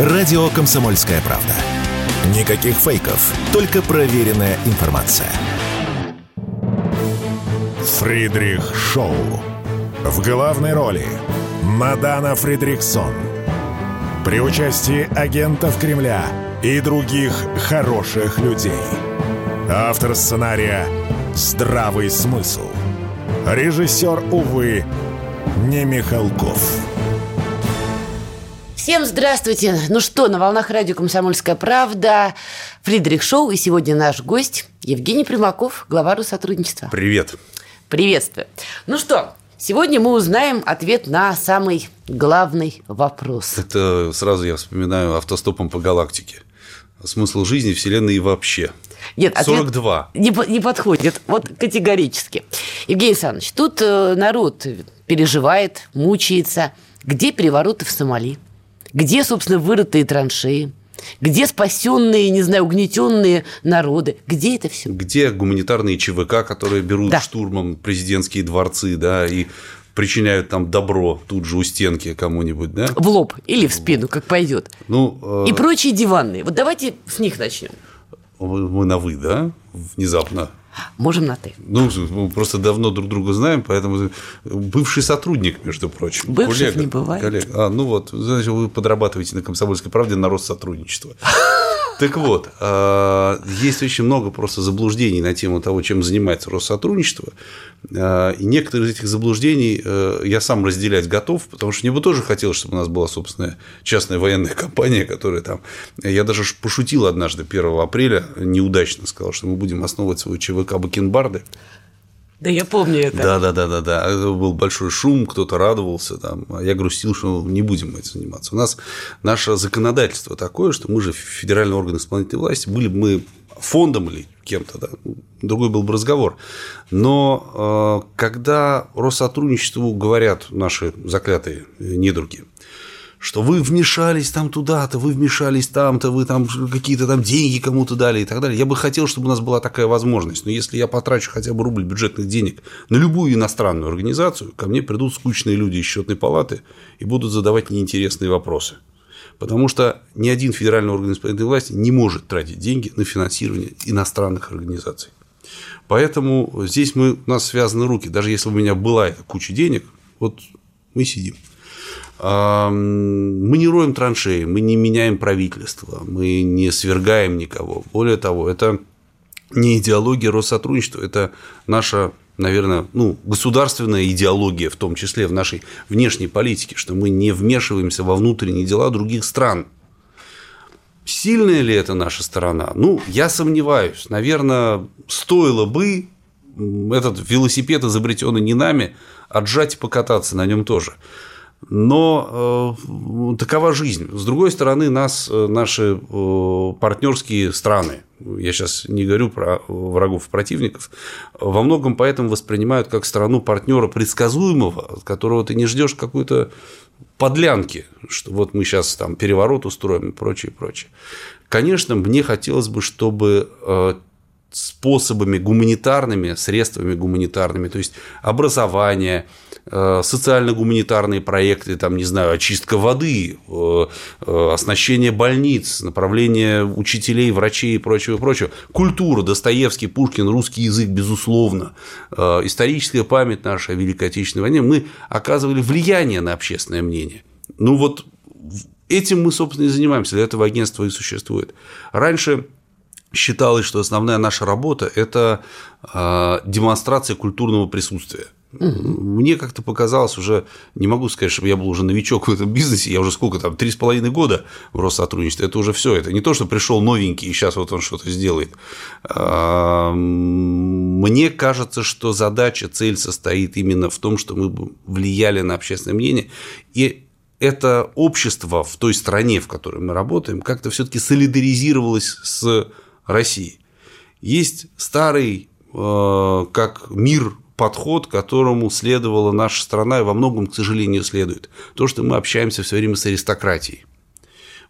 Радио «Комсомольская правда». Никаких фейков, только проверенная информация. Фридрих Шоу. В главной роли Мадана Фридриксон. При участии агентов Кремля и других хороших людей. Автор сценария «Здравый смысл». Режиссер, увы, не Михалков. Всем здравствуйте. Ну что, на волнах радио «Комсомольская правда» Фридрих Шоу. И сегодня наш гость Евгений Примаков, глава Россотрудничества. Привет. Приветствую. Ну что, сегодня мы узнаем ответ на самый главный вопрос. Это сразу я вспоминаю автостопом по галактике. Смысл жизни, Вселенной и вообще. Нет, 42. Не, не подходит, вот категорически. Евгений Александрович, тут э, народ переживает, мучается. Где перевороты в Сомали? Где, собственно, вырытые траншеи? Где спасенные, не знаю, угнетенные народы? Где это все? Где гуманитарные ЧВК, которые берут да. штурмом президентские дворцы, да, и причиняют там добро тут же у стенки кому-нибудь, да? В лоб или в спину, как пойдет. Ну, э... И прочие диванные. Вот давайте с них начнем. Мы на вы, да? Внезапно. Можем на ты. Ну, мы просто давно друг друга знаем, поэтому бывший сотрудник, между прочим. Бывших коллега, не бывает. Коллега. А, ну вот, значит, вы подрабатываете на комсомольской правде на рост сотрудничества. Так вот, а, есть очень много просто заблуждений на тему того, чем занимается Россотрудничество. А, и некоторые из этих заблуждений э, я сам разделять готов, потому что мне бы тоже хотелось, чтобы у нас была собственная частная военная компания, которая там... Я даже пошутил однажды 1 апреля, неудачно сказал, что мы будем основывать свою ЧВК Бакенбарды. Да, я помню это. Да, да, да, да, да. Это был большой шум, кто-то радовался, там, а я грустил, что не будем этим заниматься. У нас наше законодательство такое, что мы же федеральный орган исполнительной власти, были бы мы фондом или кем-то, да, другой был бы разговор. Но э, когда Россотрудничеству говорят наши заклятые недруги, что вы вмешались там туда-то, вы вмешались там-то, вы там какие-то там деньги кому-то дали и так далее. Я бы хотел, чтобы у нас была такая возможность. Но если я потрачу хотя бы рубль бюджетных денег на любую иностранную организацию, ко мне придут скучные люди из счетной палаты и будут задавать неинтересные вопросы. Потому что ни один федеральный орган исполнительной власти не может тратить деньги на финансирование иностранных организаций. Поэтому здесь мы, у нас связаны руки. Даже если у меня была эта куча денег, вот мы сидим. Мы не роем траншеи, мы не меняем правительство, мы не свергаем никого. Более того, это не идеология Россотрудничества, это наша, наверное, ну, государственная идеология, в том числе в нашей внешней политике, что мы не вмешиваемся во внутренние дела других стран. Сильная ли это наша сторона? Ну, я сомневаюсь. Наверное, стоило бы этот велосипед, изобретенный не нами, отжать и покататься на нем тоже. Но э, такова жизнь. С другой стороны, нас э, наши э, партнерские страны, я сейчас не говорю про врагов и противников, во многом поэтому воспринимают как страну партнера предсказуемого, от которого ты не ждешь какой-то подлянки, что вот мы сейчас там переворот устроим и прочее, прочее. Конечно, мне хотелось бы, чтобы э, способами гуманитарными, средствами гуманитарными, то есть образование, э, социально-гуманитарные проекты, там, не знаю, очистка воды, э, э, оснащение больниц, направление учителей, врачей и прочего, прочего. Культура, Достоевский, Пушкин, русский язык, безусловно, историческая память наша о Великой Отечественной войне, мы оказывали влияние на общественное мнение. Ну вот этим мы, собственно, и занимаемся, для этого агентство и существует. Раньше считалось, что основная наша работа – это демонстрация культурного присутствия. Угу. Мне как-то показалось уже, не могу сказать, чтобы я был уже новичок в этом бизнесе, я уже сколько там, три с половиной года в Россотрудничестве, это уже все, это не то, что пришел новенький и сейчас вот он что-то сделает. Мне кажется, что задача, цель состоит именно в том, что мы влияли на общественное мнение, и это общество в той стране, в которой мы работаем, как-то все-таки солидаризировалось с России. Есть старый, э, как мир, подход, которому следовала наша страна, и во многом, к сожалению, следует. То, что мы общаемся все время с аристократией.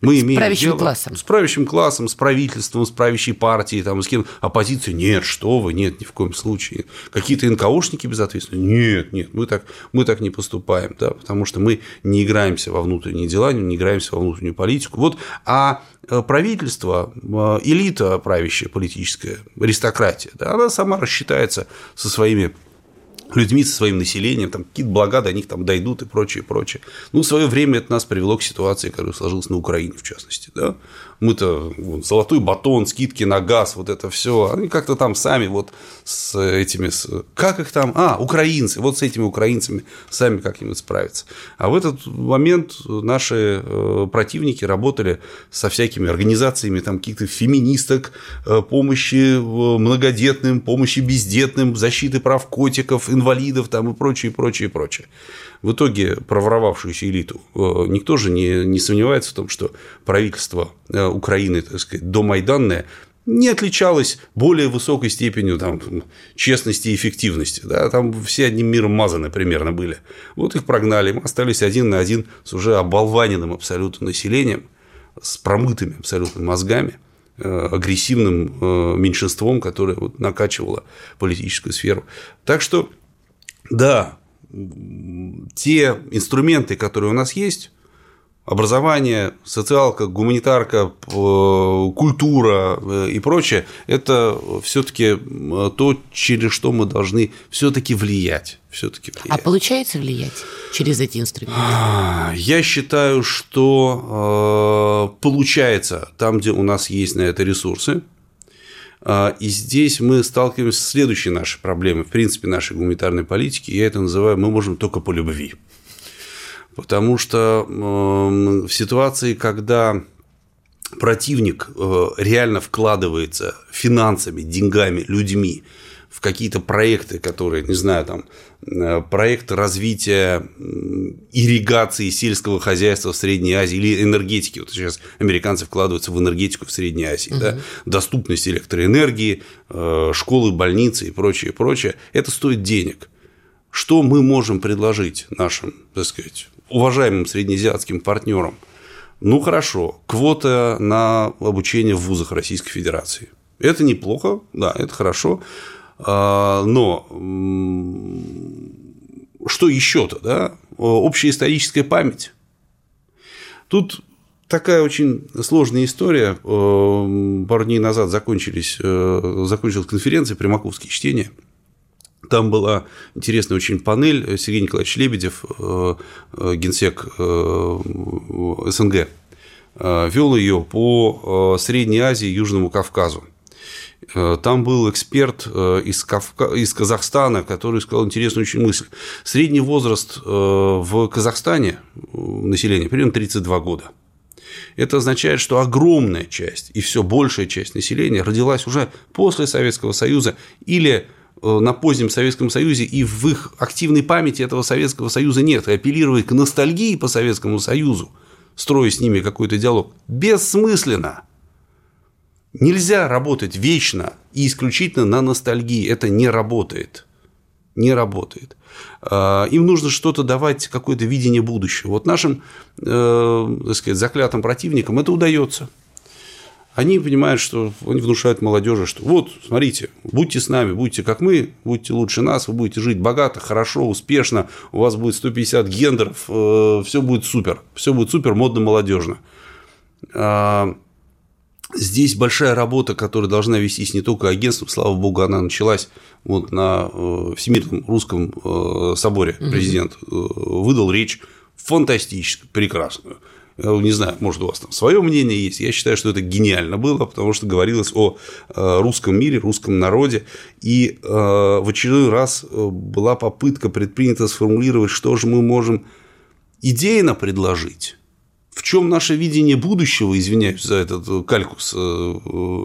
Мы с имеем правящим дело классом. с правящим классом, с правительством, с правящей партией, там, с кем оппозиция. Нет, что вы, нет, ни в коем случае. Какие-то НКОшники безответственные. Нет, нет, мы так, мы так не поступаем, да, потому что мы не играемся во внутренние дела, не играемся во внутреннюю политику. Вот, а э, правительство, э, элита правящая политическая, аристократия, да, она сама рассчитается со своими людьми, со своим населением, там какие-то блага до них там дойдут и прочее, прочее. Ну, в свое время это нас привело к ситуации, которая сложилась на Украине, в частности, да. Мы-то вот, золотой батон, скидки на газ, вот это все, они как-то там сами вот с этими, с... как их там, а, украинцы, вот с этими украинцами сами как-нибудь справятся. А в этот момент наши э, противники работали со всякими организациями там каких-то феминисток, э, помощи многодетным, помощи бездетным, защиты прав котиков, инвалидов там и прочее, прочее, прочее. В итоге проворовавшуюся элиту э, никто же не, не сомневается в том, что правительство э, Украины, так сказать, домайданное, не отличалось более высокой степенью там, честности и эффективности. Да? Там все одним миром мазаны примерно были. Вот их прогнали, мы остались один на один с уже оболваненным абсолютно населением, с промытыми абсолютно мозгами э, агрессивным меньшинством, которое вот накачивало политическую сферу. Так что, да, те инструменты, которые у нас есть, образование, социалка, гуманитарка, культура э, и прочее, это все-таки то, через что мы должны все-таки влиять. Все-таки. А получается влиять через эти инструменты? Я считаю, что э, получается там, где у нас есть на это ресурсы, а, и здесь мы сталкиваемся с следующей нашей проблемой, в принципе, нашей гуманитарной политики. Я это называю «мы можем только по любви». Потому что в ситуации, когда противник э, реально вкладывается финансами, деньгами, людьми в какие-то проекты, которые, не знаю, там, э, проект развития ирригации сельского хозяйства в Средней Азии или энергетики. Вот сейчас американцы вкладываются в энергетику в Средней Азии. Угу. Да? Доступность электроэнергии, э, школы, больницы и прочее, прочее. Это стоит денег. Что мы можем предложить нашим, так сказать, уважаемым среднеазиатским партнерам? Ну хорошо, квота на обучение в вузах Российской Федерации. Это неплохо, да, это хорошо. А, но что еще-то, да? Общая историческая память. Тут такая очень сложная история. Пару дней назад закончились, э, закончилась конференция «Примаковские чтения». Там была интересная очень панель. Сергей Николаевич Лебедев, э, э, генсек СНГ, вел ее по Средней Азии и Южному Кавказу. Э, там был эксперт э, из, Кавка... из Казахстана, который сказал интересную очень мысль. Средний возраст э, в Казахстане населения примерно 32 года. Это означает, что огромная часть и все большая часть населения родилась уже после Советского Союза или на позднем Советском Союзе, и в их активной памяти этого Советского Союза нет. И апеллировать к ностальгии по Советскому Союзу, строя с ними какой-то диалог, бессмысленно. Нельзя работать вечно и исключительно на ностальгии. Это не работает. Не работает. А, им нужно что-то давать, какое-то видение будущего. Вот нашим, э, так сказать, заклятым противникам это удается. Они понимают, что они внушают молодежи, что вот, смотрите, будьте с нами, будьте как мы, будьте лучше нас, вы будете жить богато, хорошо, успешно, у вас будет 150 гендеров, э, все будет супер, все будет супер, модно, молодежно. Здесь большая работа, которая должна вестись не только агентством, слава богу, она началась вот на э, Всемирном русском э, соборе. Президент э, выдал речь фантастическую, прекрасную. Не знаю, может, у вас там свое мнение есть. Я считаю, что это гениально было, потому что говорилось о русском мире, русском народе. И в очередной раз была попытка предпринята сформулировать, что же мы можем идейно предложить в чем наше видение будущего, извиняюсь за этот калькус э, э,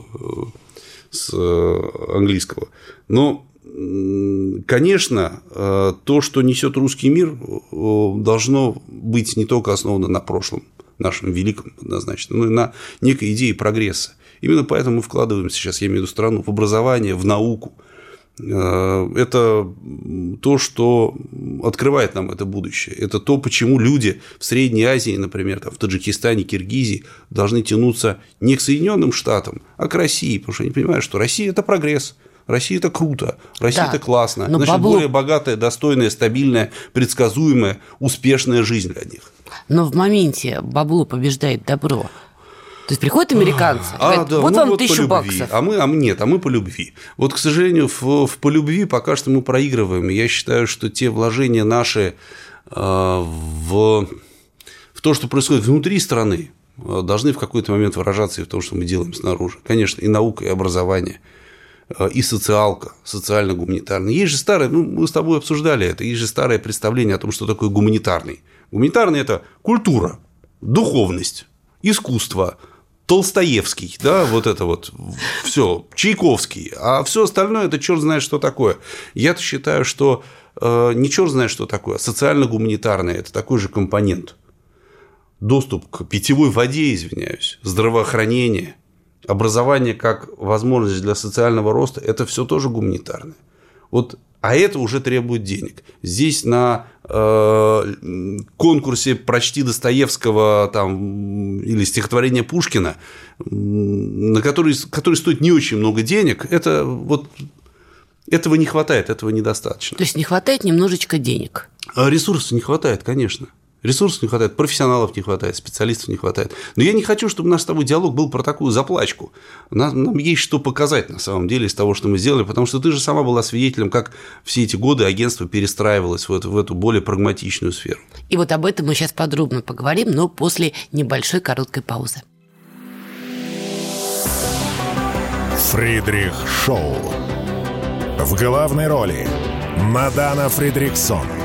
с английского, но Конечно, э, то, что несет русский мир, должно быть не только основано на прошлом, нашем великом однозначно, но и на некой идее прогресса. Именно поэтому мы вкладываем сейчас, я имею в виду страну, в образование, в науку, Э, это то, что открывает нам это будущее. Это то, почему люди в Средней Азии, например, там, в Таджикистане, Киргизии должны тянуться не к Соединенным Штатам, а к России, потому что они понимают, что Россия – это прогресс. Россия это круто, Россия да, это классно. Значит, бабло... более богатая, достойная, стабильная, предсказуемая, успешная жизнь для них. Но в моменте бабло побеждает добро. То есть приходят американцы, а, говорят, да, вот ну, вам вот тысячу баксов. А мы, а мы нет, а мы по любви. Вот, к сожалению, в, в по любви пока что мы проигрываем. Я считаю, что те вложения наши э, в, в то, что происходит внутри страны, э, должны в какой-то момент выражаться и в том, что мы делаем снаружи. Конечно, и наука, и образование, э, и социалка, социально-гуманитарная. Есть же старое, ну, мы с тобой обсуждали это, есть же старое представление о том, что такое гуманитарный. Гуманитарный – это культура, духовность, искусство – Толстоевский, да, вот это вот все, Чайковский, а все остальное это черт знает, что такое. Я считаю, что э, не черт знает, что такое, а социально-гуманитарное это такой же компонент. Доступ к питьевой воде, извиняюсь, здравоохранение, образование как возможность для социального роста это все тоже гуманитарное. Вот а это уже требует денег. Здесь на э, конкурсе «Прочти Достоевского» там, или стихотворение Пушкина, на который, который стоит не очень много денег, это вот этого не хватает, этого недостаточно. То есть не хватает немножечко денег. А ресурсов не хватает, конечно. Ресурсов не хватает, профессионалов не хватает, специалистов не хватает. Но я не хочу, чтобы наш с тобой диалог был про такую заплачку. Нам, нам есть что показать на самом деле из того, что мы сделали, потому что ты же сама была свидетелем, как все эти годы агентство перестраивалось в эту, в эту более прагматичную сферу. И вот об этом мы сейчас подробно поговорим, но после небольшой короткой паузы. Фридрих Шоу. В главной роли Мадана Фридриксон –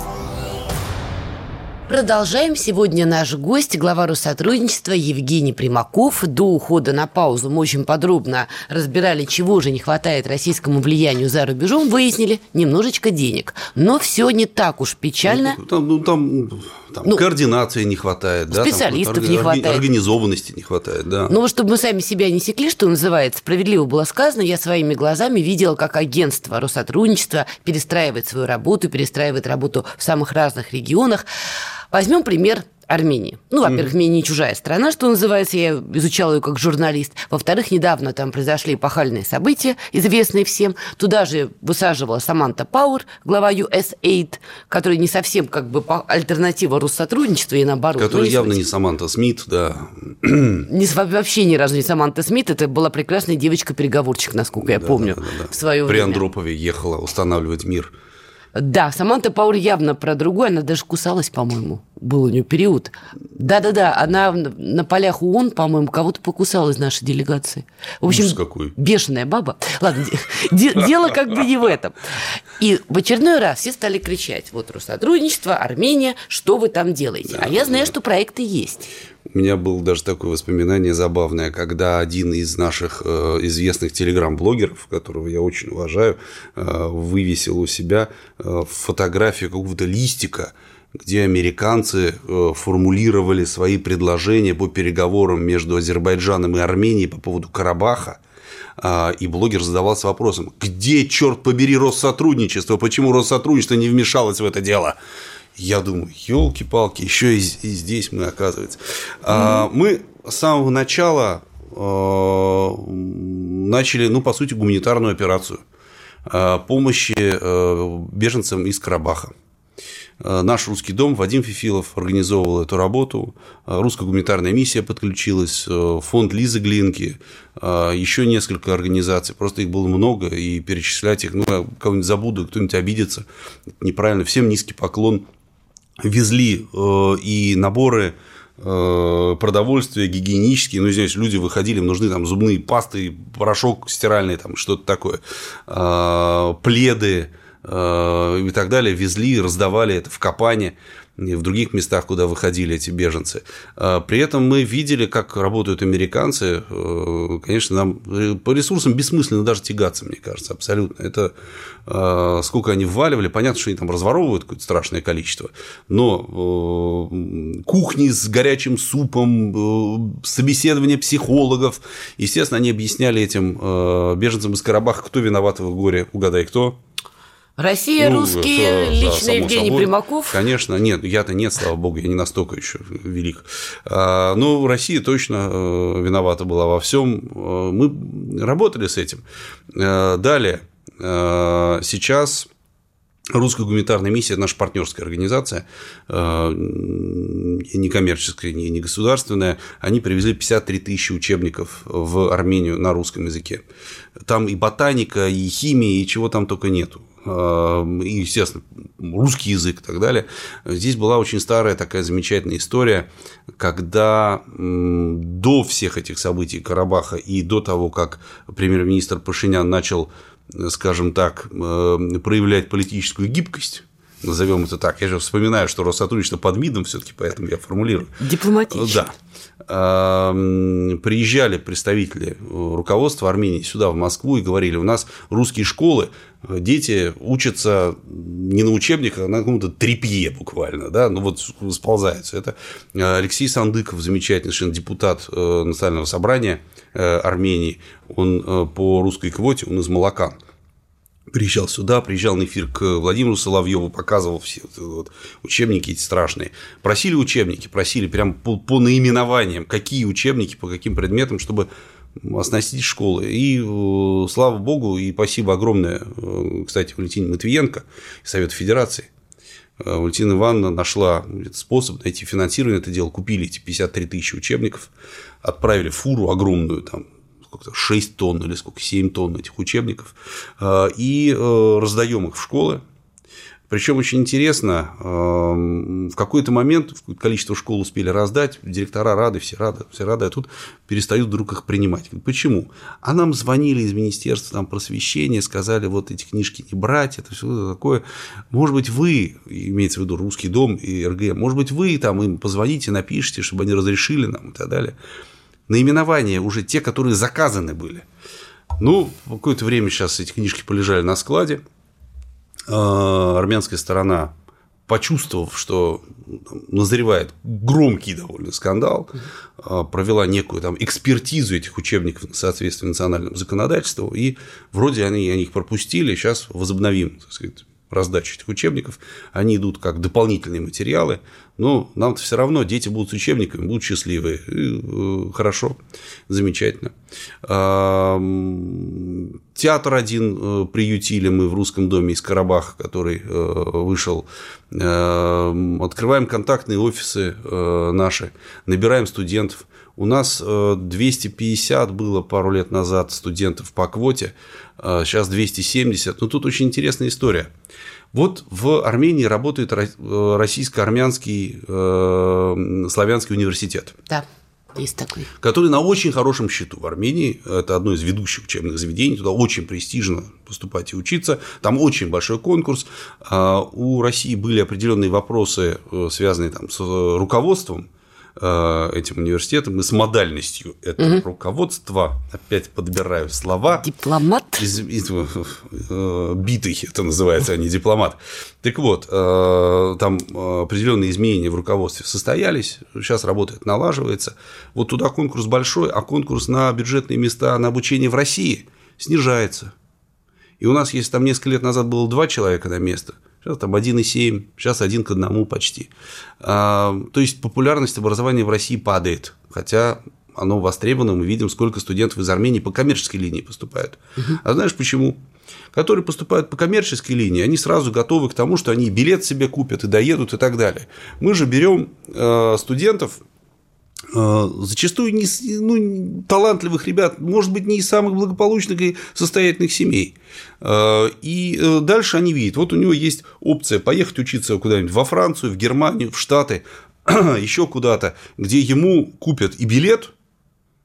Продолжаем. Сегодня наш гость, глава Россотрудничества Евгений Примаков. До ухода на паузу мы очень подробно разбирали, чего же не хватает российскому влиянию за рубежом. Выяснили немножечко денег. Но все не так уж печально. Ну, там, ну, там, там ну, координации не хватает. Специалистов да, там, не хватает. Организованности не хватает, да. Ну, чтобы мы сами себя не секли, что называется, справедливо было сказано, я своими глазами видела, как агентство Россотрудничества перестраивает свою работу, перестраивает работу в самых разных регионах. Возьмем пример Армении. Ну, во-первых, мне не чужая страна, что называется, я изучала ее как журналист. Во-вторых, недавно там произошли эпохальные события, известные всем. Туда же высаживала Саманта Пауэр, глава USAID, который не совсем как бы альтернатива Россотрудничества и наоборот. Который ну, явно не Саманта Смит, да. Не, вообще ни разу не Саманта Смит, это была прекрасная девочка-переговорчик, насколько я да, помню, да, да, да. в свое При время. Андропове ехала устанавливать мир. Да, Саманта Пауэр явно про другое, она даже кусалась, по-моему, был у нее период. Да-да-да, она на полях ООН, по-моему, кого-то покусала из нашей делегации. В общем, Ужас какой. бешеная баба. Ладно, дело как бы не в этом. И в очередной раз все стали кричать, вот Россотрудничество, Армения, что вы там делаете? А я знаю, что проекты есть. У меня было даже такое воспоминание забавное, когда один из наших э, известных телеграм-блогеров, которого я очень уважаю, э, вывесил у себя э, фотографию какого-то листика, где американцы формулировали свои предложения по переговорам между Азербайджаном и Арменией по поводу Карабаха. И блогер задавался вопросом, где, черт побери, Россотрудничество, почему Россотрудничество не вмешалось в это дело? Я думаю, елки-палки, еще и, здесь мы, оказывается. Mm-hmm. Мы с самого начала а, начали, ну, по сути, гуманитарную операцию а, помощи беженцам из Карабаха. Наш русский дом, Вадим Фифилов организовывал эту работу, русская гуманитарная миссия подключилась, фонд Лизы Глинки, еще несколько организаций, просто их было много, и перечислять их, ну, кого-нибудь забуду, кто-нибудь обидится, неправильно, всем низкий поклон, везли э, и наборы э, продовольствия гигиенические, ну, здесь люди выходили, им нужны там зубные пасты, порошок стиральный, там что-то такое, э, пледы и так далее, везли, раздавали это в Капане. в других местах, куда выходили эти беженцы. А, при этом мы видели, как работают американцы. Э, конечно, нам по ресурсам бессмысленно даже тягаться, мне кажется, абсолютно. Это сколько они вваливали, понятно, что они там разворовывают какое-то страшное количество, но э, кухни с горячим супом, э, собеседование психологов, естественно, они объясняли этим беженцам из Карабаха, кто виноват в горе, угадай, кто? Россия, ну, русские, это, лично да, Евгений собой. Примаков. Конечно, нет, я-то нет, слава богу, я не настолько еще велик. А, но Россия точно э, виновата была во всем. Э, мы работали с этим. Э, далее, сейчас Русская гуманитарная миссия – это наша партнерская организация, некоммерческая, не государственная. Они привезли 53 тысячи учебников в Армению на русском языке. Там и ботаника, и химия, и чего там только нету. Эм, и, естественно, русский язык и так далее. Здесь была очень старая такая замечательная история, когда до всех этих событий Карабаха и до того, как премьер-министр Пашинян начал, скажем так, э, проявлять политическую гибкость, назовем это так. Я же вспоминаю, что Россотрудничество под МИДом все-таки, поэтому я формулирую. Дипломатично. Да. Приезжали представители руководства Армении сюда, в Москву, и говорили, у нас русские школы, дети учатся не на учебниках, а на каком-то трепье буквально, да, ну вот сползаются. Это Алексей Сандыков, замечательный совершенно депутат э, Национального собрания э, Армении, он э, по русской квоте, он из Малакан приезжал сюда, приезжал на эфир к Владимиру Соловьеву, показывал все вот, учебники эти страшные. Просили учебники, просили прям по, по наименованиям, какие учебники, по каким предметам, чтобы оснастить школы. И э, слава богу, и спасибо огромное, э, кстати, Валентине Матвиенко и Совету Федерации. Э, Валентина Ивановна нашла способ найти финансирование, это дело, купили эти 53 тысячи учебников, отправили фуру огромную, там, сколько-то 6 тонн или сколько, 7 тонн этих учебников, э, и э, раздаем их в школы. Причем очень интересно, эм, в какой-то момент количество школ успели раздать, директора рады, все рады, все рады, а тут перестают вдруг их принимать. Почему? А нам звонили из Министерства там, просвещения, сказали, вот эти книжки не брать, это все такое. Может быть, вы, имеется в виду Русский дом и РГ, может быть, вы там им позвоните, напишите, чтобы они разрешили нам и так далее наименования уже те, которые заказаны были. Ну, какое-то время сейчас эти книжки полежали на складе. А, армянская сторона, почувствовав, что назревает громкий довольно скандал, а, провела некую там экспертизу этих учебников в соответствии национальному законодательству, и вроде они, они их пропустили, сейчас возобновим так сказать, раздачу этих учебников, они идут как дополнительные материалы, но нам-то все равно дети будут с учебниками, будут счастливы, э, хорошо, замечательно. Театр один э, приютили мы в русском доме из Карабаха, который э, вышел. Открываем контактные офисы наши, набираем студентов. У нас 250 было пару лет назад студентов по квоте, сейчас 270. Но тут очень интересная история. Вот в Армении работает э, российско-армянский э, славянский университет. Да. Есть такой. Который на очень хорошем счету в Армении. Это одно из ведущих учебных заведений. Туда очень престижно поступать и учиться. Там очень большой конкурс. А у России были определенные вопросы, э, связанные там, с руководством Э, этим университетом и с модальностью этого угу. руководства, опять подбираю слова. Дипломат. Из, из, э, битый это называется, а не дипломат. Так вот, э, там определенные изменения в руководстве состоялись, сейчас работает, налаживается. Вот туда конкурс большой, а конкурс на бюджетные места на обучение в России снижается. И у нас, если там несколько лет назад было два человека на место – Сейчас там 1,7, сейчас один к одному почти. А, то есть популярность образования в России падает, хотя оно востребовано, мы видим, сколько студентов из Армении по коммерческой линии поступают. Угу. А знаешь почему? Которые поступают по коммерческой линии, они сразу готовы к тому, что они билет себе купят и доедут и так далее. Мы же берем э, студентов зачастую не, ну, талантливых ребят, может быть, не из самых благополучных и состоятельных семей. Э, и э, дальше они видят, вот у него есть опция поехать учиться куда-нибудь во Францию, в Германию, в Штаты, еще куда-то, где ему купят и билет,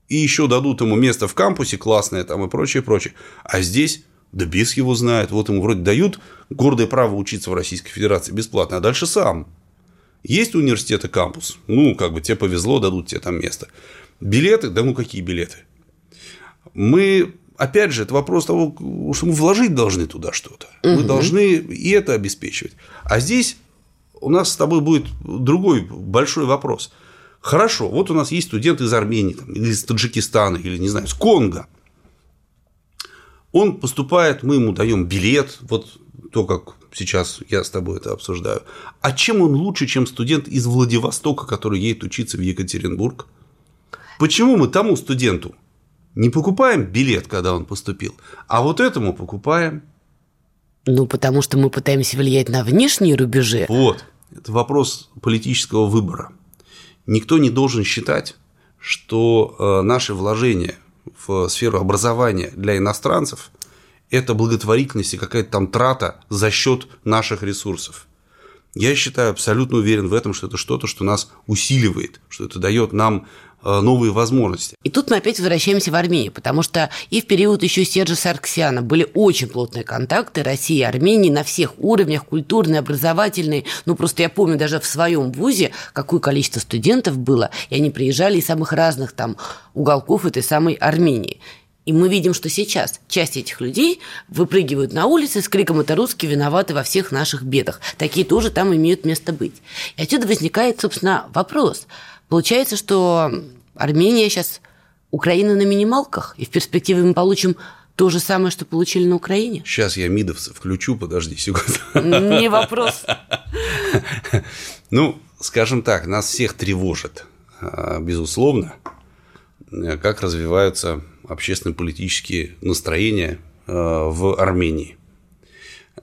и еще дадут ему место в кампусе классное там и прочее, прочее. А здесь да без его знает. Вот ему вроде дают гордое право учиться в Российской Федерации бесплатно, а дальше сам. Есть университеты кампус, ну, как бы тебе повезло, дадут тебе там место. Билеты, да ну какие билеты? Мы, опять же, это вопрос того, что мы вложить должны туда что-то. Угу. Мы должны и это обеспечивать. А здесь у нас с тобой будет другой большой вопрос. Хорошо, вот у нас есть студент из Армении, там, или из Таджикистана, или, не знаю, из Конго. Он поступает, мы ему даем билет, вот то, как сейчас я с тобой это обсуждаю. А чем он лучше, чем студент из Владивостока, который едет учиться в Екатеринбург? Почему мы тому студенту не покупаем билет, когда он поступил, а вот этому покупаем? Ну, потому что мы пытаемся влиять на внешние рубежи. Вот. Это вопрос политического выбора. Никто не должен считать, что э, наши вложения в сферу образования для иностранцев – это благотворительность и какая-то там трата за счет наших ресурсов. Я считаю, абсолютно уверен в этом, что это что-то, что нас усиливает, что это дает нам Э, новые возможности. И тут мы опять возвращаемся в Армению, потому что и в период еще Сержа Сарксяна были очень плотные контакты России и Армении на всех уровнях, культурный, образовательный. Ну, просто я помню даже в своем вузе, какое количество студентов было, и они приезжали из самых разных там уголков этой самой Армении. И мы видим, что сейчас часть этих людей выпрыгивают на улицы с криком «Это русские виноваты во всех наших бедах». Такие тоже там имеют место быть. И отсюда возникает, собственно, вопрос. Получается, что Армения сейчас Украина на минималках, и в перспективе мы получим то же самое, что получили на Украине? Сейчас я мидовцев включу, подожди секунду. Не вопрос. Ну, скажем так, нас всех тревожит, а, безусловно, как развиваются общественно-политические настроения а, в Армении.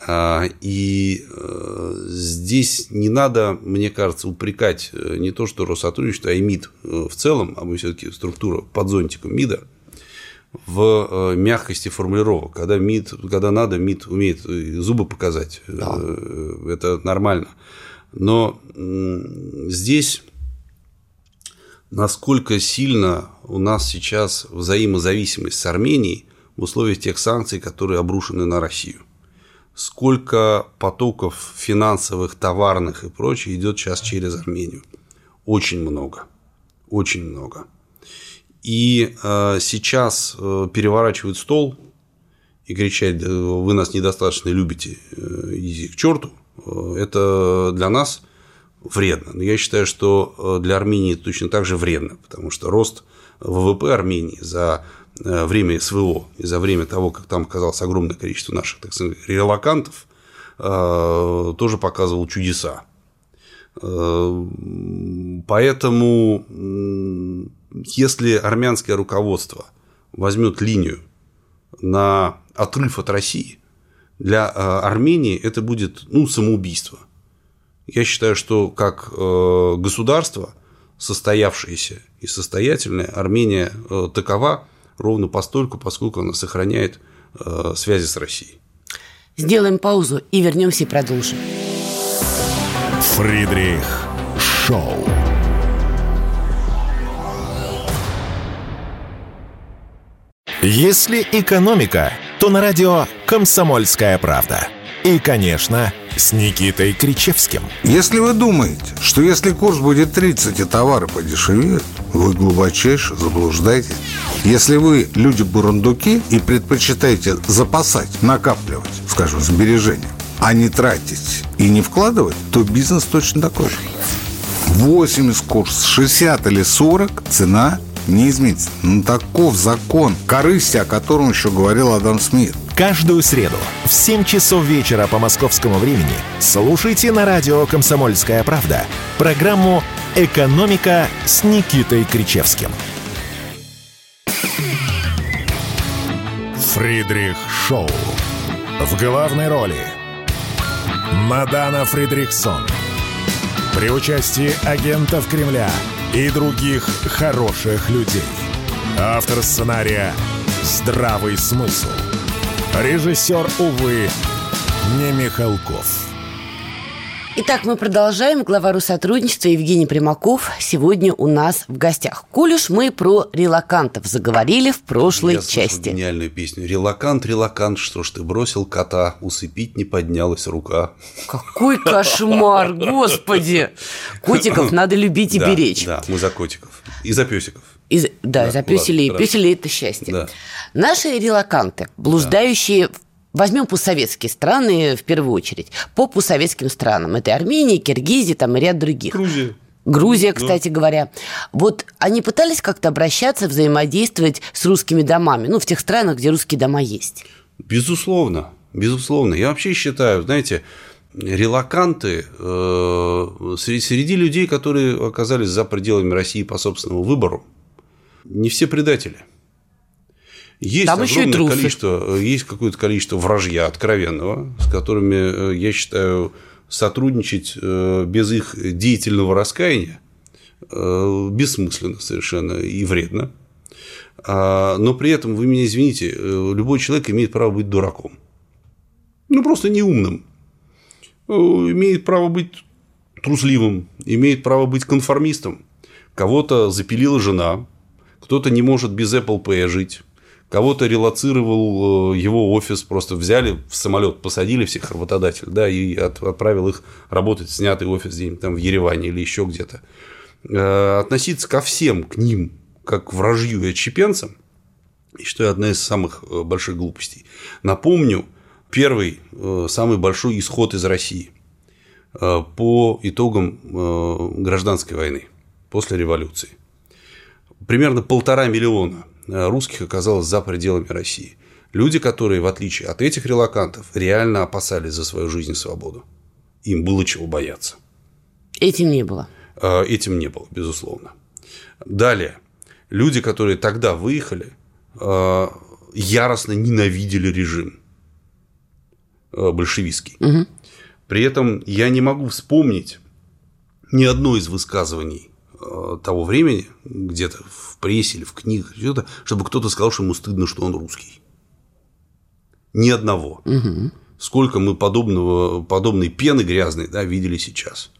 А, и э, здесь не надо, мне кажется, упрекать э, не то, что Россотрудничество, а и МИД э, в целом, а мы все-таки структура под зонтиком МИДа, в мягкости формулировок. Когда МИД, когда надо, МИД умеет зубы показать. Да. Это нормально. Но здесь насколько сильно у нас сейчас взаимозависимость с Арменией в условиях тех санкций, которые обрушены на Россию сколько потоков финансовых, товарных и прочее идет сейчас через Армению. Очень много. Очень много. И э, сейчас э, переворачивают стол и кричать, вы нас недостаточно любите, э, иди к черту, э, это для нас вредно. Но я считаю, что э, для Армении точно так же вредно, потому что рост ВВП Армении за Э, время СВО и за время того, как там оказалось огромное количество наших, так сказать, релакантов, э, тоже показывал чудеса. Поэтому, если армянское руководство возьмет линию на отрыв от России, для Армении это будет ну, самоубийство. Я считаю, что как государство, состоявшееся и состоятельное, Армения такова, ровно постольку, поскольку она сохраняет э, связи с Россией. Сделаем паузу и вернемся и продолжим. Фридрих Шоу. Если экономика, то на радио «Комсомольская правда». И, конечно, с Никитой Кричевским. Если вы думаете, что если курс будет 30 и товары подешевеют, вы глубочайше заблуждаетесь. Если вы люди-бурундуки и предпочитаете запасать, накапливать, скажем, сбережения, а не тратить и не вкладывать, то бизнес точно такой же. 80 курс, 60 или 40 цена не изменится. Ну, таков закон корысти, о котором еще говорил Адам Смит. Каждую среду в 7 часов вечера по московскому времени слушайте на радио «Комсомольская правда» программу «Экономика» с Никитой Кричевским. Фридрих Шоу. В главной роли Мадана Фридрихсон. При участии агентов Кремля и других хороших людей. Автор сценария «Здравый смысл». Режиссер, увы, не Михалков. Итак, мы продолжаем. Глава Россотрудничества Евгений Примаков сегодня у нас в гостях. Уж мы про релакантов заговорили в прошлой Я части. гениальную песню. Релакант, релакант, что ж ты бросил кота, усыпить не поднялась рука. Какой кошмар, господи! Котиков надо любить и да, беречь. Да, мы за котиков. И за песиков. И да, Да, за пёселей. ладно, Пёселей – это счастье. Да. Наши релаканты, блуждающие, возьмем постсоветские страны в первую очередь, по постсоветским странам. Это Армения, Киргизия там, и ряд других. Грузия. Грузия, кстати говоря. Вот они пытались как-то обращаться, взаимодействовать с русскими домами, ну, в тех странах, где русские дома есть. Безусловно, безусловно. Я вообще считаю, знаете, релаканты э, среди, среди людей, которые оказались за пределами России по собственному выбору, не все предатели. Есть Там еще и огромное трусы. количество, э, есть какое-то количество вражья откровенного, с которыми, э, я считаю, сотрудничать э, без их деятельного раскаяния бессмысленно совершенно и вредно. А, Но при этом, вы меня извините, любой человек имеет право быть дураком. Ну, просто неумным. Имеет право быть трусливым, имеет право быть конформистом. Кого-то запилила жена, кто-то не может без Apple Pay жить, кого-то релацировал э, его офис, просто взяли в самолет, посадили всех работодателей, да, и от- отправил их работать снятый офис где-нибудь там в Ереване или еще где-то. Э, Относиться ко всем, к ним, как к вражью и отщепенцам, и что одна из самых э, больших глупостей. Напомню, первый, самый большой исход из России по итогам гражданской войны после революции. Примерно полтора миллиона э, русских оказалось за пределами России. Люди, которые, в отличие от этих релакантов, реально опасались за свою жизнь и свободу. Им было чего бояться. Этим не было. Э, Этим не было, безусловно. Далее. Люди, которые тогда выехали, э, яростно ненавидели режим большевистский. При этом я не могу вспомнить ни одно из высказываний того времени, где-то в прессе или в книгах, что-то, чтобы кто-то сказал, что ему стыдно, что он русский. Ни одного. Сколько мы подобного, подобной пены грязной да, видели сейчас.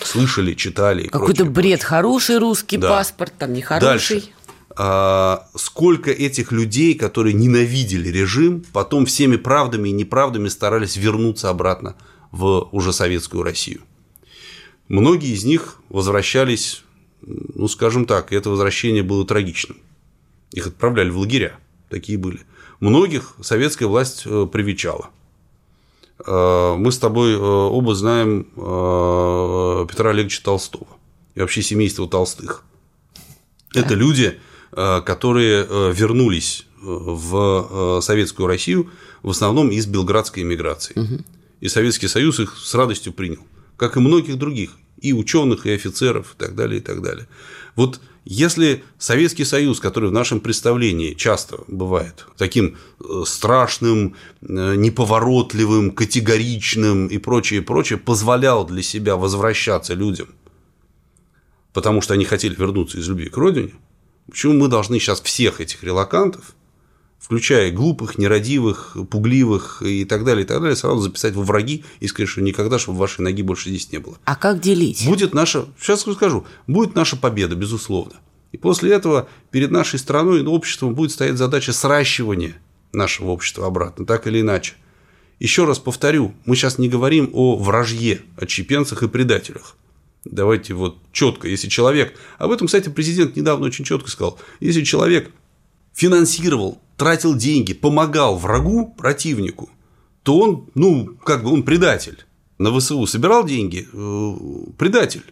Слышали, читали. Какой-то прочее, бред. Хороший русский Да. паспорт, там нехороший. Дальше. А, сколько этих людей, которые ненавидели режим, потом всеми правдами и неправдами старались вернуться обратно в уже советскую Россию. Многие из них возвращались, ну, скажем так, это возвращение было трагичным. Их отправляли в лагеря, такие были. Многих советская власть э, привечала. Э, Мы с тобой э, оба знаем Петра Олеговича Толстого и вообще семейство Толстых. Это люди, которые вернулись в советскую Россию в основном из белградской эмиграции. И Советский Союз их с радостью принял, как и многих других, и ученых, и офицеров, и так далее, и так далее. Вот если Советский Союз, который в нашем представлении часто бывает таким э, страшным, э, неповоротливым, категоричным и прочее, прочее, позволял для себя возвращаться людям потому что они хотели вернуться из любви к родине, почему мы должны сейчас всех этих релакантов, включая глупых, нерадивых, пугливых и так далее, и так далее, сразу записать во враги и сказать, что никогда, чтобы вашей ноги больше здесь не было. А как делить? Будет наша, сейчас скажу, будет наша победа, безусловно. И после этого перед нашей страной и обществом будет стоять задача сращивания нашего общества обратно, так или иначе. Еще раз повторю, мы сейчас не говорим о вражье, отщепенцах и предателях. Давайте вот четко, если человек, об этом, кстати, президент недавно очень четко сказал, если человек финансировал, тратил деньги, помогал врагу, противнику, то он, ну, как бы он предатель. На ВСУ собирал деньги, э, предатель.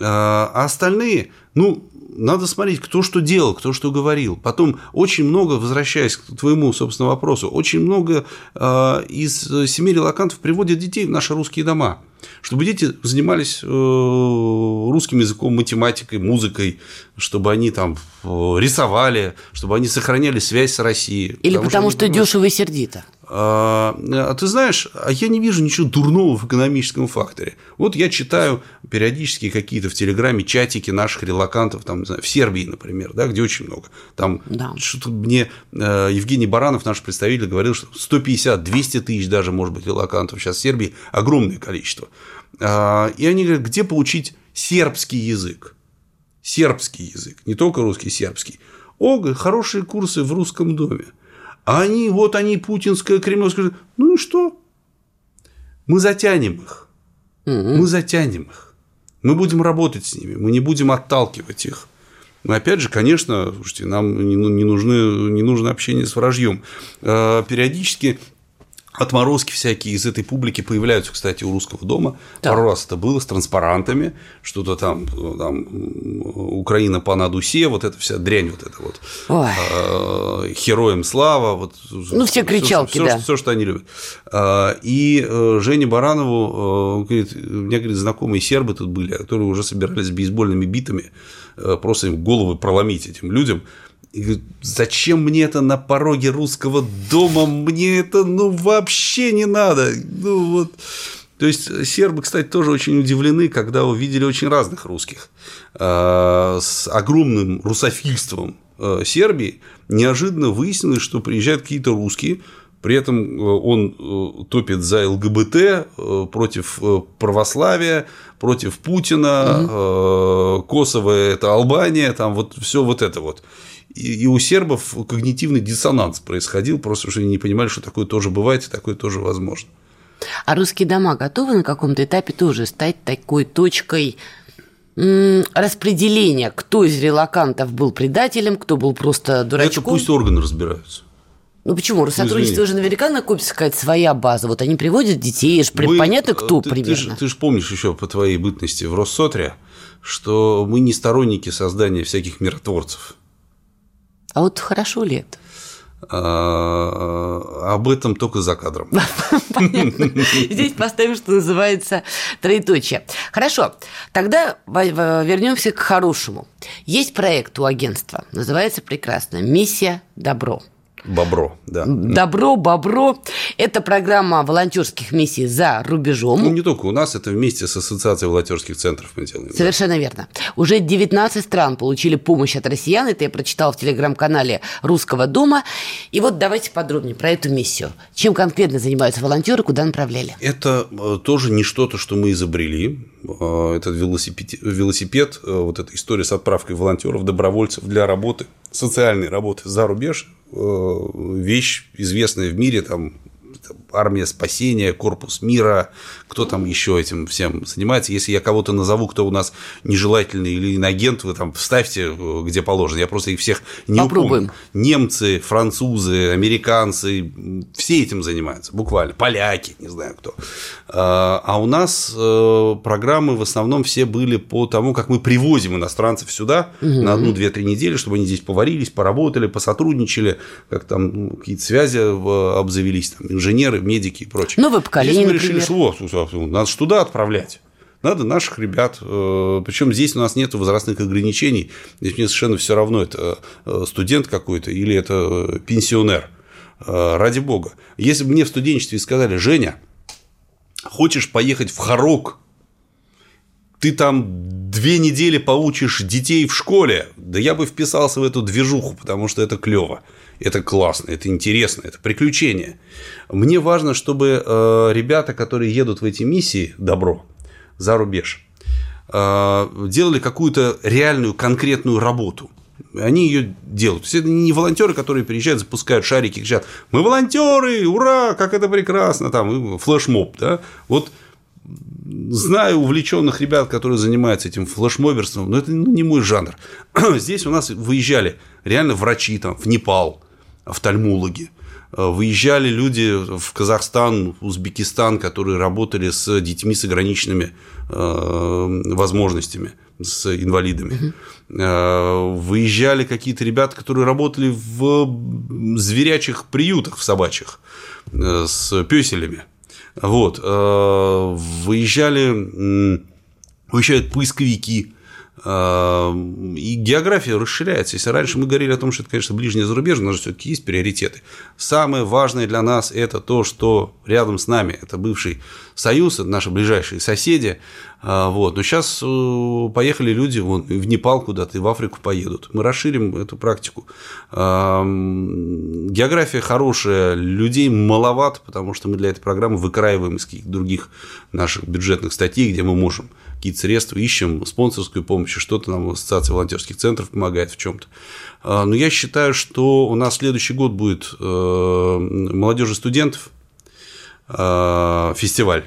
А остальные, ну, надо смотреть, кто что делал, кто что говорил. Потом очень много, возвращаясь к твоему, собственно, вопросу, очень много э, из семей релакантов приводят детей в наши русские дома, чтобы дети занимались э, русским языком, математикой, музыкой, чтобы они там э, рисовали, чтобы они сохраняли связь с Россией. Или потому, что, они понимают- дешево и сердито. А, а ты знаешь, а я не вижу ничего дурного в экономическом факторе. Вот я читаю периодически какие-то в Телеграме чатики наших релакантов, там, не знаю, в Сербии, например, да, где очень много. Там Да. что-то мне э, Евгений Баранов, наш представитель, говорил, что 150-200 тысяч даже, может быть, релакантов сейчас в Сербии, огромное количество. А, И они говорят, где получить сербский язык? Сербский язык, не только русский, сербский. О, хорошие курсы в русском доме. А они, вот они, путинская, кремлевская, ну и что? Мы затянем их. Мы затянем их. Мы будем работать с ними, мы не будем отталкивать их. Но опять же, конечно, слушайте, нам не, ну- не нужны, не нужно общение с вражьем. Э, Периодически отморозки всякие из этой публики появляются, кстати, у русского дома. Да. Пару раз это было с транспарантами, что-то там, там Украина по надусе, вот эта вся дрянь, вот это вот. Ой. Э, Героям слава. Вот, Ну, все кричалки, все, да. Все, что они любят. А, И э, Жене Баранову, э, говорит, у меня, говорит, знакомые сербы тут были, которые уже собирались бейсбольными битами, э, просто им головы проломить этим людям. И говорит, зачем мне это на пороге русского дома? Мне это, ну, вообще не надо. Ну, вот. То есть сербы, кстати, тоже очень удивлены, когда увидели очень разных русских э, с огромным русофильством э, Сербии. Неожиданно выяснилось, что приезжают какие-то русские, при этом э, он э, топит за ЛГБТ, против православия, против Путина, э, Косово это Албания, там вот все вот это вот. И у сербов когнитивный диссонанс происходил, просто они не понимали, что такое тоже бывает и такое тоже возможно. А русские дома готовы на каком-то этапе тоже стать такой точкой распределения, кто из релакантов был предателем, кто был просто Это дурачком. пусть органы разбираются. Ну почему? Россотрудничество извини. же наверняка накопится какая-то своя база. Вот они приводят детей, ж Мы- понятно, кто ты, примерно. Ты же помнишь еще по твоей бытности в Россотре, что мы не сторонники создания всяких миротворцев. А вот хорошо ли это? А, об этом только за кадром. Понятно. Здесь поставим, что называется, троеточие. Хорошо, тогда вернемся к хорошему. Есть проект у агентства, называется прекрасно «Миссия добро». Бобро, да. Добро, бобро – это программа волонтерских миссий за рубежом. Ну, не только у нас, это вместе с Ассоциацией волонтерских центров мы делаем. да. Совершенно верно. Уже 19 стран получили помощь от россиян. Это я прочитала в телеграм-канале Русского дома. И вот давайте подробнее про эту миссию. Чем конкретно занимаются волонтеры, куда направляли? Это э, тоже не что-то, что мы изобрели. Э, Этот велосипед, велосипед, э, вот эта история с отправкой волонтеров, добровольцев для работы, социальной работы за рубеж, э, вещь известная в мире, там там, армия спасения, корпус мира, кто там еще этим всем занимается. Если я кого-то назову, кто у нас нежелательный или инагент, вы там вставьте, э, где положено. Я просто их всех не Попробуем. упомню. Немцы, французы, американцы, все этим занимаются, буквально. Поляки, не знаю кто. А а у нас э, программы в основном все были по тому, как мы привозим иностранцев сюда на одну, две, три недели, чтобы они здесь поварились, поработали, посотрудничали, как там ну, какие-то связи э, обзавелись, там, инженеры, медики и прочее. Новое поколение, Здесь мы решили, например. что вот, надо туда отправлять. Надо наших ребят. Причем здесь у нас нет возрастных ограничений. Здесь мне совершенно все равно, это э, студент какой-то или это э, пенсионер. Э, Ради бога. Если бы мне в студенчестве сказали, Женя, хочешь поехать в Харок, ты там две недели поучишь детей в школе, да я бы вписался в эту движуху, потому что это клево, это классно, это интересно, это приключение. Мне важно, чтобы э, ребята, которые едут в эти миссии, добро, за рубеж, э, делали какую-то реальную, конкретную работу. Они ее делают. То это не волонтеры, которые приезжают, запускают шарики, кричат: Мы волонтеры, ура, как это прекрасно! Там флешмоб, да. Вот знаю увлеченных ребят, которые занимаются этим флешмоберством, но это ну, не мой жанр. Здесь у нас выезжали реально врачи там, в Непал, офтальмологи. Э, Выезжали люди в Казахстан, Узбекистан, которые работали с детьми с ограниченными э, возможностями, с инвалидами. Э, Выезжали какие-то ребята, которые работали в зверячих приютах, в собачьих, с песелями. Вот. э, Выезжали, выезжают поисковики, И география расширяется. Если раньше мы говорили о том, что это, конечно, ближнее зарубежье, у нас же все-таки есть приоритеты. Самое важное для нас – это то, что рядом с нами, это бывший Союз, это наши ближайшие соседи. А, вот. Но сейчас э, поехали люди вон, в Непал куда-то, и в Африку поедут. Мы расширим эту практику. География хорошая, людей маловато, потому что мы для этой программы выкраиваем из других наших бюджетных статей, где мы можем какие-то средства, ищем спонсорскую помощь, что-то нам Ассоциация волонтерских центров помогает в чем-то. А, но я считаю, что у нас следующий год будет э, молодежи студентов э, фестиваль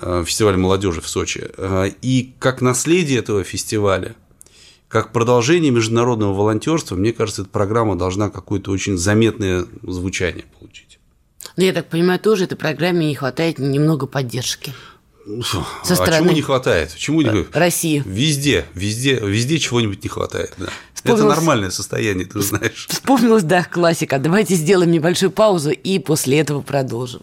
э, фестиваль молодежи в Сочи. И как наследие этого фестиваля, как продолжение международного волонтерства, мне кажется, эта программа должна какое-то очень заметное звучание получить. Но я так понимаю, тоже этой программе не хватает немного поддержки. Со стороны... А чему не хватает? Чему не... России. Везде, везде, везде чего-нибудь не хватает. Да. Вспомнилось... Это нормальное состояние, ты знаешь. Вспомнилась, да, классика. Давайте сделаем небольшую паузу и после этого продолжим.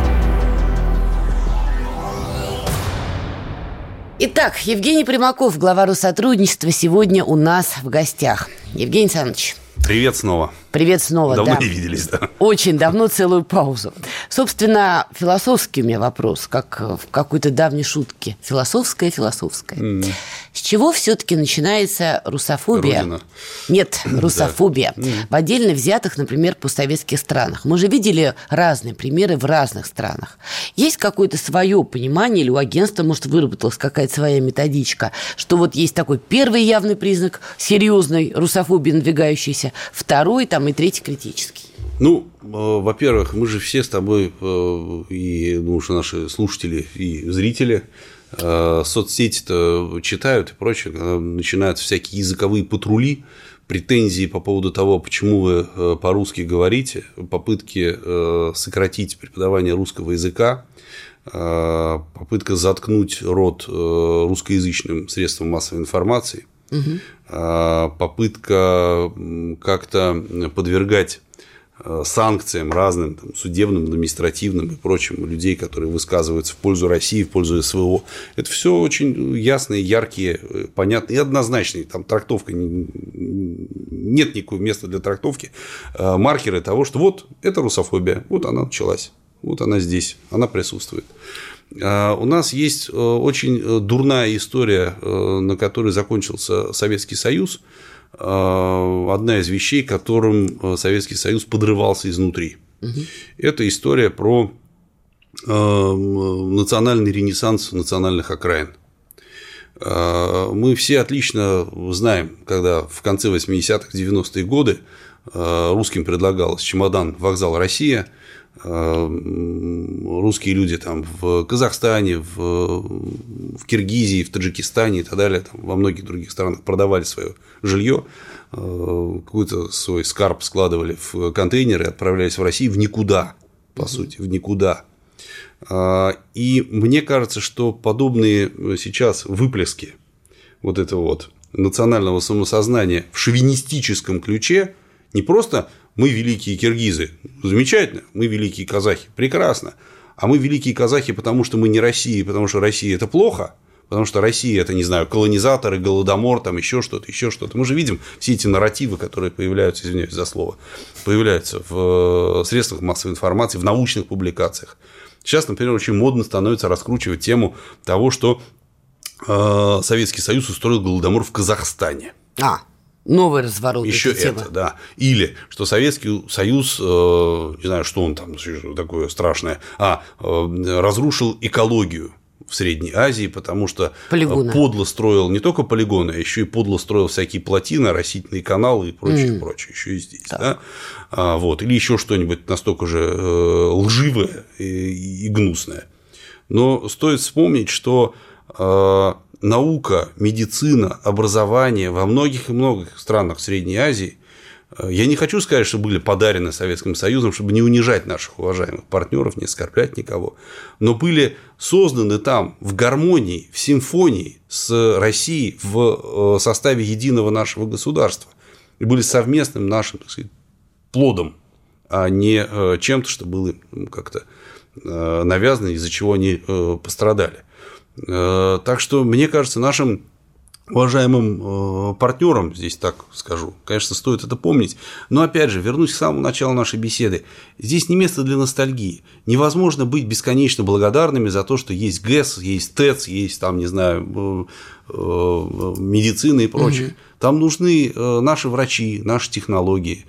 Итак, Евгений Примаков, глава Россотрудничества, сегодня у нас в гостях. Евгений Александрович. Привет снова. Привет снова, давно да. не виделись, да. Очень давно, целую паузу. Собственно, философский у меня вопрос, как в какой-то давней шутке. Философская, философская. Mm. С чего все-таки начинается русофобия? Родина. Нет, русофобия. Да. В отдельно взятых, например, постсоветских странах. Мы же видели разные примеры в разных странах. Есть какое-то свое понимание, или у агентства, может, выработалась какая-то своя методичка, что вот есть такой первый явный признак серьезной русофобии надвигающейся, второй там там и третий критический. Ну, э, во-первых, мы же все с тобой, э, и ну, что наши слушатели и зрители, э, соцсети-то читают и прочее, когда начинаются всякие языковые патрули, претензии по поводу того, почему вы по-русски говорите, попытки сократить преподавание русского языка, попытка заткнуть рот русскоязычным средствам массовой информации, угу. попытка как-то подвергать а, санкциям разным, там, судебным, административным и прочим людей, которые высказываются в пользу России, в пользу СВО. Это все очень ясные, яркие, понятные и однозначные. Там трактовка нет никакого места для трактовки. А, маркеры того, что вот это русофобия, вот она началась, вот она здесь, она присутствует. А, у нас есть э, очень э, дурная история, э, на которой закончился Советский Союз. А, одна из вещей, которым Советский Союз подрывался изнутри. Угу. Это история про национальный ренессанс национальных окраин. А, мы все отлично знаем, когда в конце 80-х, 90-е годы русским предлагалось чемодан «Вокзал Россия», русские люди там в Казахстане, в, в Киргизии, в Таджикистане и так далее, там, во многих других странах продавали свое жилье, э, какой-то свой скарб складывали в контейнеры и отправлялись в Россию в никуда, по сути, в никуда. А, и мне кажется, что подобные сейчас выплески вот этого вот национального самосознания в шовинистическом ключе не просто мы великие киргизы. Замечательно. Мы великие казахи. Прекрасно. А мы великие казахи, потому что мы не Россия, потому что Россия это плохо, потому что Россия это, не знаю, колонизаторы, голодомор, там еще что-то, еще что-то. Мы же видим все эти нарративы, которые появляются, извиняюсь за слово, появляются в э, средствах массовой информации, в научных публикациях. Сейчас, например, очень модно становится раскручивать тему того, что э, Советский Союз устроил голодомор в Казахстане. А, Новый разворот. Еще это, да. Или что Советский Союз, э, не знаю, что он там такое страшное, а э, разрушил экологию в Средней Азии, потому что э, Полигоны. подло строил не только полигоны, а еще и подло строил всякие плотины, растительные каналы и прочее, mm. прочее, еще и здесь. Да. А, вот. Или еще что-нибудь настолько же лживое и, и гнусное. Но стоит вспомнить, что наука, медицина, образование во многих и многих странах Средней Азии. Я не хочу сказать, что были подарены Советским Союзом, чтобы не унижать наших уважаемых партнеров, не оскорблять никого, но были созданы там в гармонии, в симфонии с Россией в составе единого нашего государства. И были совместным нашим так сказать, плодом, а не чем-то, что было как-то навязано, из-за чего они пострадали. Так что, мне кажется, нашим уважаемым э, партнерам, здесь так скажу, конечно, стоит это помнить. Но опять же, вернусь к самому началу нашей беседы. Здесь не место для ностальгии. Невозможно быть бесконечно благодарными за то, что есть ГЭС, есть ТЭЦ, есть там, не знаю, э, э, медицина и прочее. Угу. Там нужны наши врачи, наши технологии,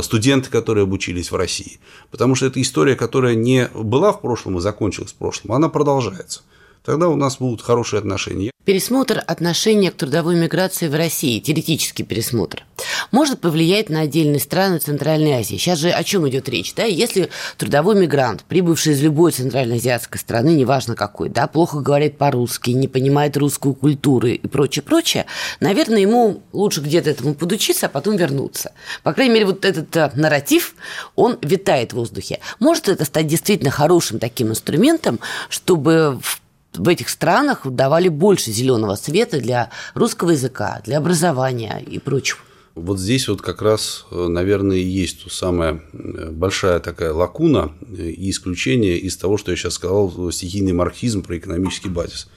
студенты, которые обучились в России. Потому что это история, которая не была в прошлом и закончилась в прошлом, она продолжается тогда у нас будут хорошие отношения. Пересмотр отношения к трудовой миграции в России, теоретический пересмотр, может повлиять на отдельные страны Центральной Азии. Сейчас же о чем идет речь? Да? Если трудовой мигрант, прибывший из любой центральноазиатской страны, неважно какой, да, плохо говорит по-русски, не понимает русскую культуру и прочее, прочее, наверное, ему лучше где-то этому подучиться, а потом вернуться. По крайней мере, вот этот а, нарратив, он витает в воздухе. Может это стать действительно хорошим таким инструментом, чтобы в в этих странах давали больше зеленого света для русского языка, для образования и прочего. Вот здесь вот как раз, наверное, и есть то самая э, большая такая лакуна и исключение из того, что я сейчас сказал, стихийный марксизм про экономический базис.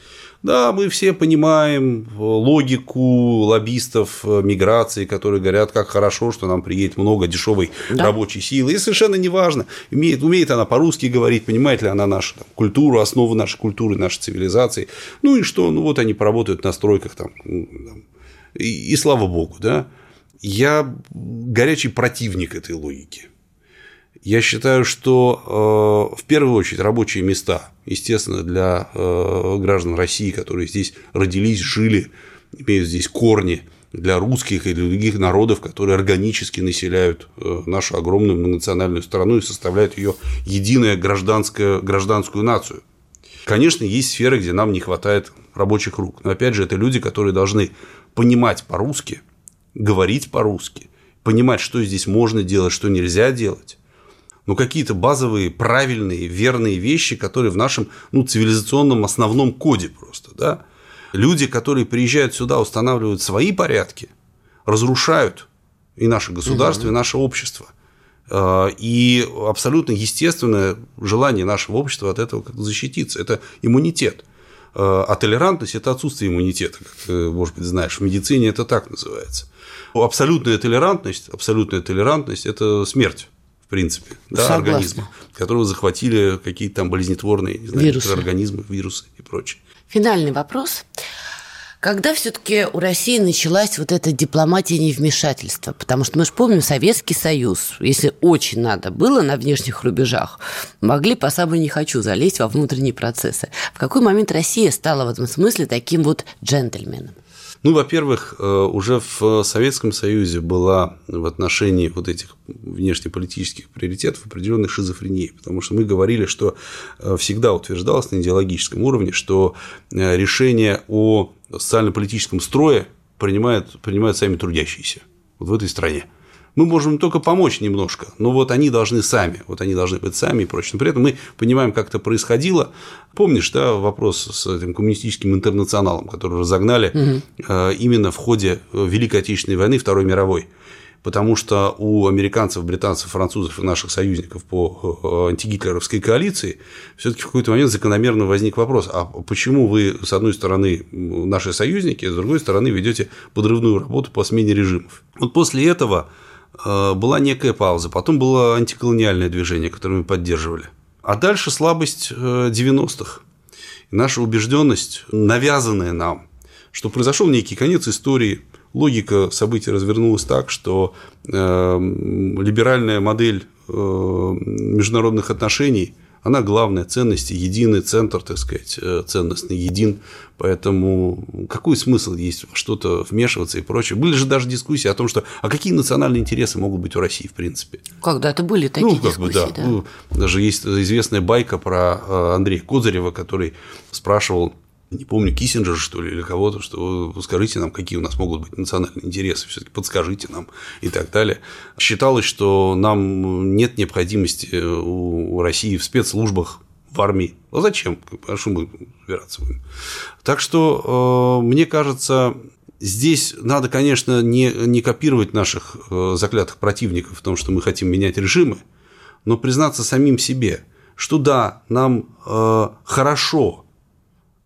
Да, мы все понимаем логику лоббистов э, миграции, которые говорят, как хорошо, что нам приедет много дешевой да. рабочей силы. И совершенно неважно, умеет, умеет она по-русски говорить, понимает ли она нашу там, культуру, основу нашей культуры, нашей цивилизации. Ну и что, ну вот они поработают на стройках там, и, и слава богу, да. Я горячий противник этой логики. Я считаю, что э, в первую очередь рабочие места, естественно, для э, граждан России, которые здесь родились, жили, имеют здесь корни, для русских и для других народов, которые органически населяют э, нашу огромную многонациональную страну и составляют ее единую гражданскую, гражданскую нацию. Конечно, есть сферы, где нам не хватает рабочих рук. Но опять же, это люди, которые должны понимать по-русски, говорить по-русски, понимать, что здесь можно делать, что нельзя делать ну, какие-то базовые, правильные, верные вещи, которые в нашем ну, цивилизационном основном коде просто. Да? Люди, которые приезжают сюда, устанавливают свои порядки, разрушают и наше государство, угу. и наше общество. А, и абсолютно естественное желание нашего общества от этого как-то защититься. Это иммунитет. А, а толерантность – это отсутствие иммунитета, как ты, может быть, знаешь. В медицине это так называется. Абсолютная толерантность, абсолютная толерантность – это смерть принципе, да, организма, которого захватили какие-то там болезнетворные не знаю, вирусы. организмы, вирусы и прочее. Финальный вопрос. Когда все-таки у России началась вот эта дипломатия невмешательства? Потому что мы же помним Советский Союз, если очень надо было на внешних рубежах, могли по самой не хочу залезть во внутренние процессы. В какой момент Россия стала в этом смысле таким вот джентльменом? Ну, во-первых, э, уже в Советском Союзе была в отношении вот этих внешнеполитических приоритетов определенная шизофрения, потому что мы говорили, что э, всегда утверждалось на идеологическом уровне, что э, решение о социально-политическом строе принимают, принимают сами трудящиеся вот в этой стране мы можем только помочь немножко, но вот они должны сами, вот они должны быть сами и прочее. Но при этом мы понимаем, как это происходило. Помнишь, да, вопрос с этим коммунистическим интернационалом, который разогнали угу. именно в ходе Великой Отечественной войны, Второй мировой потому что у американцев, британцев, французов и наших союзников по э, антигитлеровской коалиции все-таки в какой-то момент закономерно возник вопрос, а почему вы, с одной стороны, наши союзники, а с другой стороны, ведете подрывную работу по смене режимов. Вот после этого была некая пауза, потом было антиколониальное движение, которое мы поддерживали. А дальше слабость 90-х. Э, наша убежденность, навязанная нам, что произошел некий конец истории, логика событий развернулась так, что э, либеральная модель международных отношений – она главная, ценности, единый центр, так сказать, э, ценностный, един. Поэтому какой смысл есть что-то вмешиваться и прочее? Были же даже дискуссии о том, что а какие национальные интересы могут быть у России, в принципе. Когда-то были такие ну, как дискуссии, бы, да. да. Ну, даже есть известная байка про э, Андрея Козырева, который спрашивал не помню, Киссинджер, что ли, или кого-то, что скажите нам, какие у нас могут быть национальные интересы, все-таки подскажите нам и так далее. Считалось, что нам нет необходимости у России в спецслужбах, в армии. А зачем? А что мы разбираться будем? Так что, э, мне кажется, Здесь надо, конечно, не, не копировать наших э, заклятых противников в том, что мы хотим менять режимы, но признаться самим себе, что да, нам э, хорошо,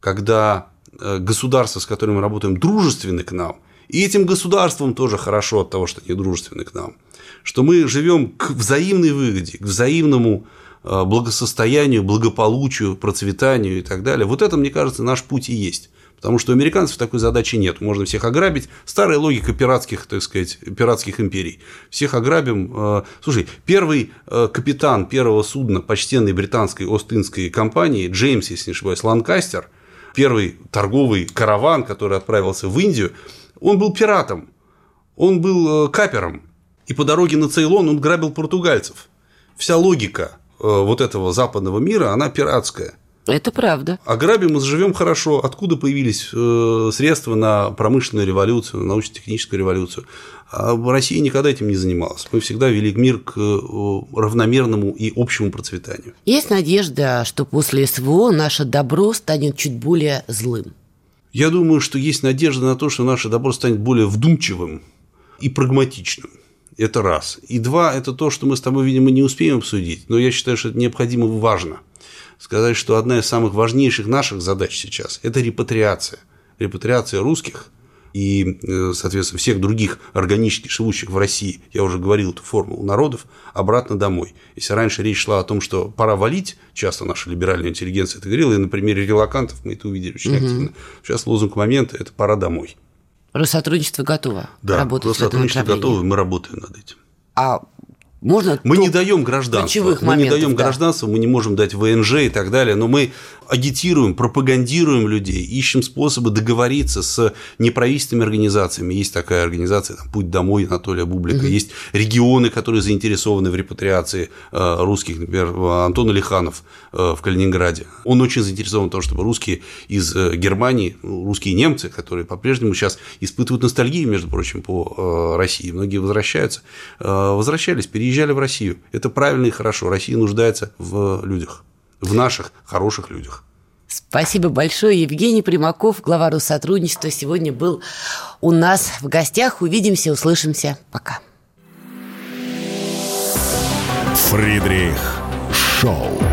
когда э, государства, с которыми мы работаем, дружественны к нам, и этим государствам тоже хорошо от того, что они дружественны к нам, что мы живем к взаимной выгоде, к взаимному э, благосостоянию, благополучию, процветанию и так далее. Вот это, мне кажется, наш путь и есть. Потому что у американцев такой задачи нет. Можно всех ограбить. Старая логика пиратских, так сказать, пиратских империй. Всех ограбим. Э, слушай, первый капитан первого судна почтенной британской Остинской компании, Джеймс, если не ошибаюсь, Ланкастер, первый торговый караван, который отправился в Индию, он был пиратом, он был э, капером. И по дороге на Цейлон он грабил португальцев. Вся логика вот этого западного мира, она пиратская. Это правда. Ограбим и заживем хорошо. Откуда появились э, средства на промышленную революцию, на научно-техническую революцию? А Россия никогда этим не занималась. Мы всегда вели мир к э, равномерному и общему процветанию. Есть надежда, что после СВО наше добро станет чуть более злым? Я думаю, что есть надежда на то, что наше добро станет более вдумчивым и прагматичным. Это раз. И два – это то, что мы с тобой, видимо, не успеем обсудить, но я считаю, что это необходимо и важно – сказать, что одна из самых важнейших наших задач сейчас – это репатриация. Репатриация русских и, э, соответственно, всех других органически живущих в России, я уже говорил эту формулу, народов, обратно домой. Если раньше речь шла о том, что пора валить, часто наша либеральная интеллигенция это говорила, и на примере релакантов мы это увидели очень угу. активно. Сейчас лозунг момента – это пора домой. Россотрудничество готово да, работать Россотрудничество готово, мы работаем над этим. А можно мы не даем гражданство. Мы не даем да. гражданство, мы не можем дать ВНЖ и так далее, но мы агитируем, пропагандируем людей, ищем способы договориться с неправительственными организациями. Есть такая организация там, «Путь домой» Анатолия Бублика, угу. есть регионы, которые заинтересованы в репатриации э, русских, например, Антон Алиханов э, в Калининграде. Он очень заинтересован в том, чтобы русские из э, Германии, ну, русские немцы, которые по-прежнему сейчас испытывают ностальгию, между прочим, по России, многие возвращаются, возвращались, переезжали в Россию. Это правильно и хорошо. Россия нуждается в людях в наших хороших людях. Спасибо большое. Евгений Примаков, глава Россотрудничества, сегодня был у нас в гостях. Увидимся, услышимся. Пока. Фридрих Шоу.